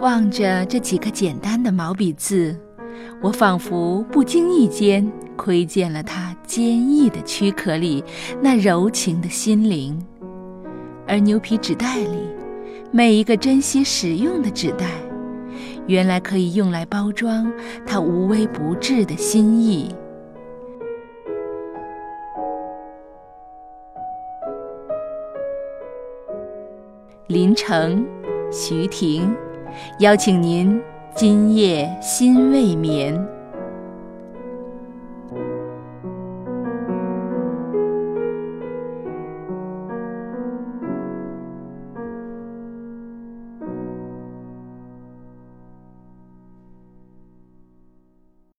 望着这几个简单的毛笔字，我仿佛不经意间窥见了它坚毅的躯壳里那柔情的心灵。而牛皮纸袋里每一个珍惜使用的纸袋，原来可以用来包装它无微不至的心意。林城，徐婷。邀请您今夜心未眠。